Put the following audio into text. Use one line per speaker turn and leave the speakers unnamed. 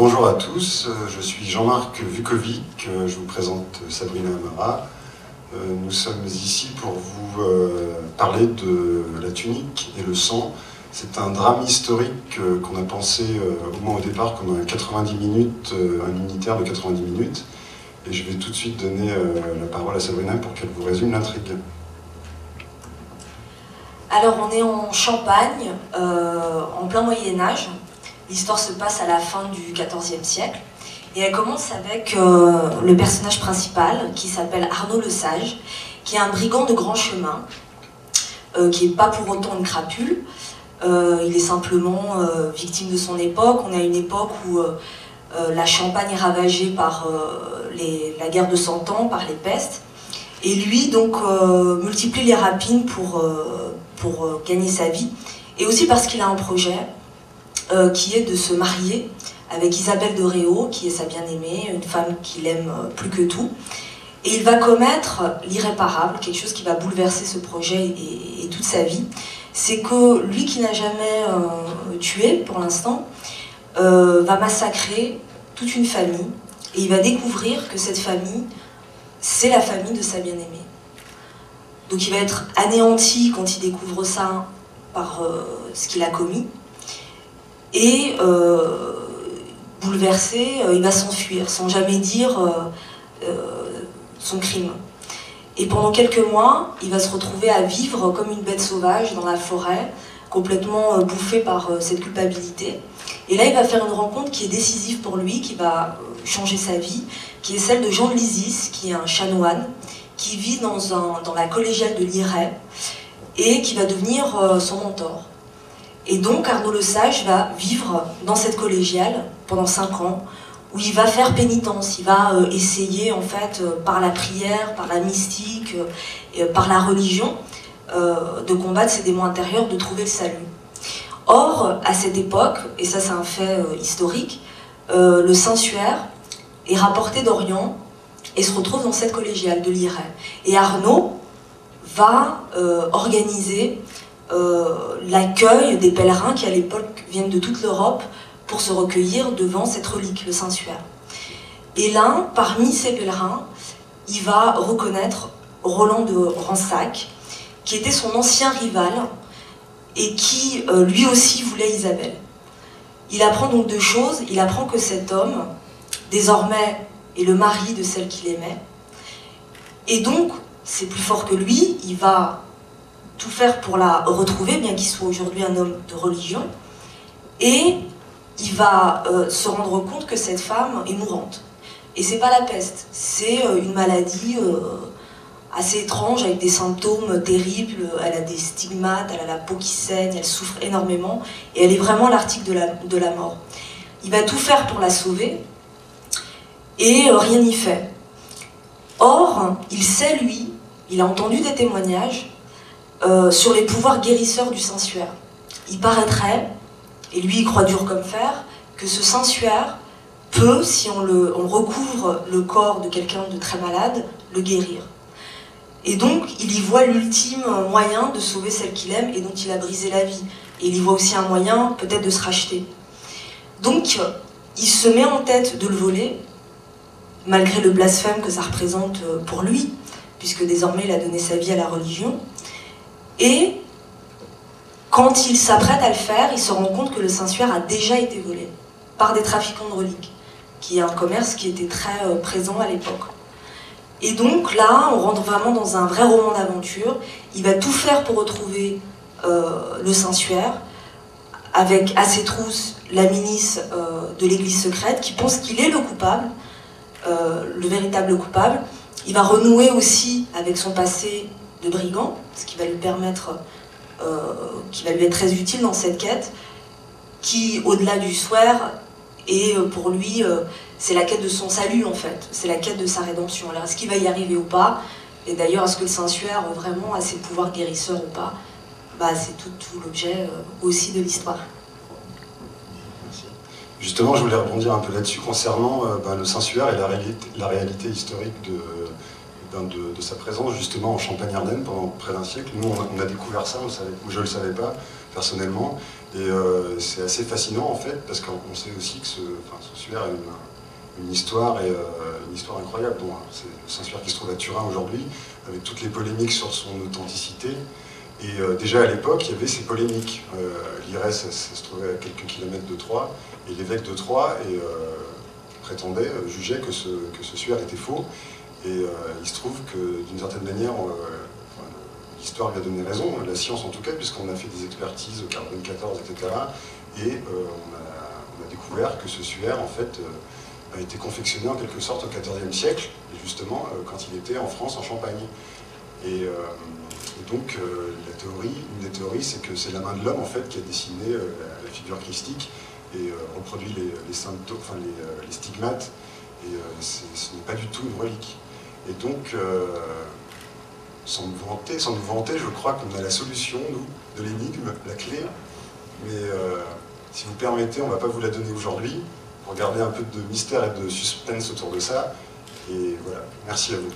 bonjour à tous, euh, je suis Jean-Marc Vukovic, euh, je vous présente Sabrina Amara. Nous sommes ici pour vous parler de La tunique et le sang. C'est un drame historique qu'on a pensé au moins au départ comme un 90 minutes, un unitaire de 90 minutes. Et je vais tout de suite donner la parole à Sabrina pour qu'elle vous résume l'intrigue.
Alors on est en Champagne, en plein Moyen Âge, L'histoire se passe à la fin du XIVe siècle. Et elle commence avec euh, le personnage principal qui s'appelle Arnaud le Sage, qui est un brigand de grand chemin, euh, qui n'est pas pour autant une crapule. Euh, il est simplement victime de son époque. On a une époque où la Champagne est ravagée par la guerre de Cent Ans, par les pestes. Et lui, donc, multiplie les rapines pour, pour gagner sa vie. Et aussi parce qu'il a un projet, euh, qui est de se marier avec Isabelle de Réau, qui est sa bien-aimée, une femme qu'il aime euh, plus que tout. Et il va commettre l'irréparable, quelque chose qui va bouleverser ce projet et, toute sa vie. C'est que lui qui n'a jamais euh, tué pour l'instant, va massacrer toute une famille. Et il va découvrir que cette famille, c'est la famille de sa bien-aimée. Donc il va être anéanti quand il découvre ça par ce qu'il a commis. Et euh, bouleversé, euh, il va s'enfuir sans jamais dire euh, son crime. Et pendant quelques mois, il va se retrouver à vivre comme une bête sauvage dans la forêt, complètement bouffé par cette culpabilité. Et là, il va faire une rencontre qui est décisive pour lui, qui va changer sa vie, qui est celle de Jean de qui est un chanoine, qui vit dans, un, dans la collégiale de Liray, et qui va devenir son mentor. Et donc Arnaud Le Sage va vivre dans cette collégiale pendant cinq ans, où il va faire pénitence, il va euh, essayer en fait euh, par la prière, par la mystique, euh, par la religion, de combattre ses démons intérieurs, de trouver le salut. Or, à cette époque, et ça c'est un fait historique, le Saint-Suaire est rapporté d'Orient et se retrouve dans cette collégiale de l'Iray. Et Arnaud va organiser l'accueil des pèlerins qui à l'époque viennent de toute l'Europe pour se recueillir devant cette relique, le Saint-Suaire. Et là, parmi ces pèlerins, il va reconnaître Roland de Ransac, qui était son ancien rival et qui euh, lui aussi voulait Isabelle. Il apprend donc deux choses. Il apprend que cet homme, désormais, est le mari de celle qu'il aimait. Et donc, c'est plus fort que lui, il va tout faire pour la retrouver, bien qu'il soit aujourd'hui un homme de religion. Et il va euh, se rendre compte que cette femme est mourante. Et c'est pas la peste, c'est euh, une maladie euh, assez étrange avec des symptômes terribles. Elle a des stigmates, elle a la peau qui saigne, elle souffre énormément et elle est vraiment l'article de la, de la mort. Il va tout faire pour la sauver et rien n'y fait. Or, il sait, lui, il a entendu des témoignages euh, sur les pouvoirs guérisseurs du Saint-Suaire. Il paraîtrait, et lui il croit dur comme fer, que ce Saint-Suaire peut, si on, le, on recouvre le corps de quelqu'un de très malade, le guérir. Et donc, il y voit l'ultime moyen de sauver celle qu'il aime et dont il a brisé la vie. Et il y voit aussi un moyen, peut-être, de se racheter. Donc, il se met en tête de le voler, malgré le blasphème que ça représente pour lui, puisque désormais il a donné sa vie à la religion. Et quand il s'apprête à le faire, il se rend compte que le Saint-Suaire a déjà été volé par des trafiquants de reliques, qui est un commerce qui était très euh, présent à l'époque. Et donc là, on rentre vraiment dans un vrai roman d'aventure. Il va tout faire pour retrouver euh, le Saint-Suaire, avec à ses trousses la ministre euh, de l'église secrète, qui pense qu'il est le coupable, le véritable coupable. Il va renouer aussi avec son passé de brigand, ce qui va lui permettre, euh, qui va lui être très utile dans cette quête, qui, au-delà du soir, est euh, pour lui, euh, c'est la quête de son salut en fait, c'est la quête de sa rédemption. Alors est-ce qu'il va y arriver ou pas? Et d'ailleurs, est-ce que le Saint-Suaire vraiment a ses pouvoirs guérisseurs ou pas? Bah, C'est tout, l'objet aussi de l'histoire.
Justement, je voulais rebondir un peu là-dessus concernant bah, le Saint-Suaire et la réalité historique de, de, sa présence justement en Champagne-Ardenne pendant près d'un siècle. Nous, on a, découvert ça, je ne le savais pas personnellement, et c'est assez fascinant en fait, parce qu'on sait aussi que ce, ce a une, histoire et une histoire incroyable. C'est un suaire qui se trouve à Turin aujourd'hui, avec toutes les polémiques sur son authenticité. Et euh, déjà à l'époque, il y avait ces polémiques. Euh, L'IRES, ça, se trouvait à quelques kilomètres de Troyes, et l'évêque de Troyes euh, prétendait, jugeait que ce, que ce suaire était faux. Et il se trouve que d'une certaine manière, l'histoire lui a donné raison, la science en tout cas, puisqu'on a fait des expertises au carbone 14, etc. Et on a, découvert que ce suaire, en fait, a été confectionné en quelque sorte au XIVe siècle, justement quand il était en France, en Champagne. Et, donc euh, la théorie, une des théories, c'est que c'est la main de l'homme en fait qui a dessiné euh, la, figure christique et euh, reproduit les, stigmates. Et ce n'est pas du tout une relique. Et donc, sans nous vanter, sans nous vanter, je crois qu'on a la solution, nous, de l'énigme, la clé. Mais si vous permettez, on ne va pas vous la donner aujourd'hui, pour garder un peu de mystère et de suspense autour de ça. Et voilà, merci à vous.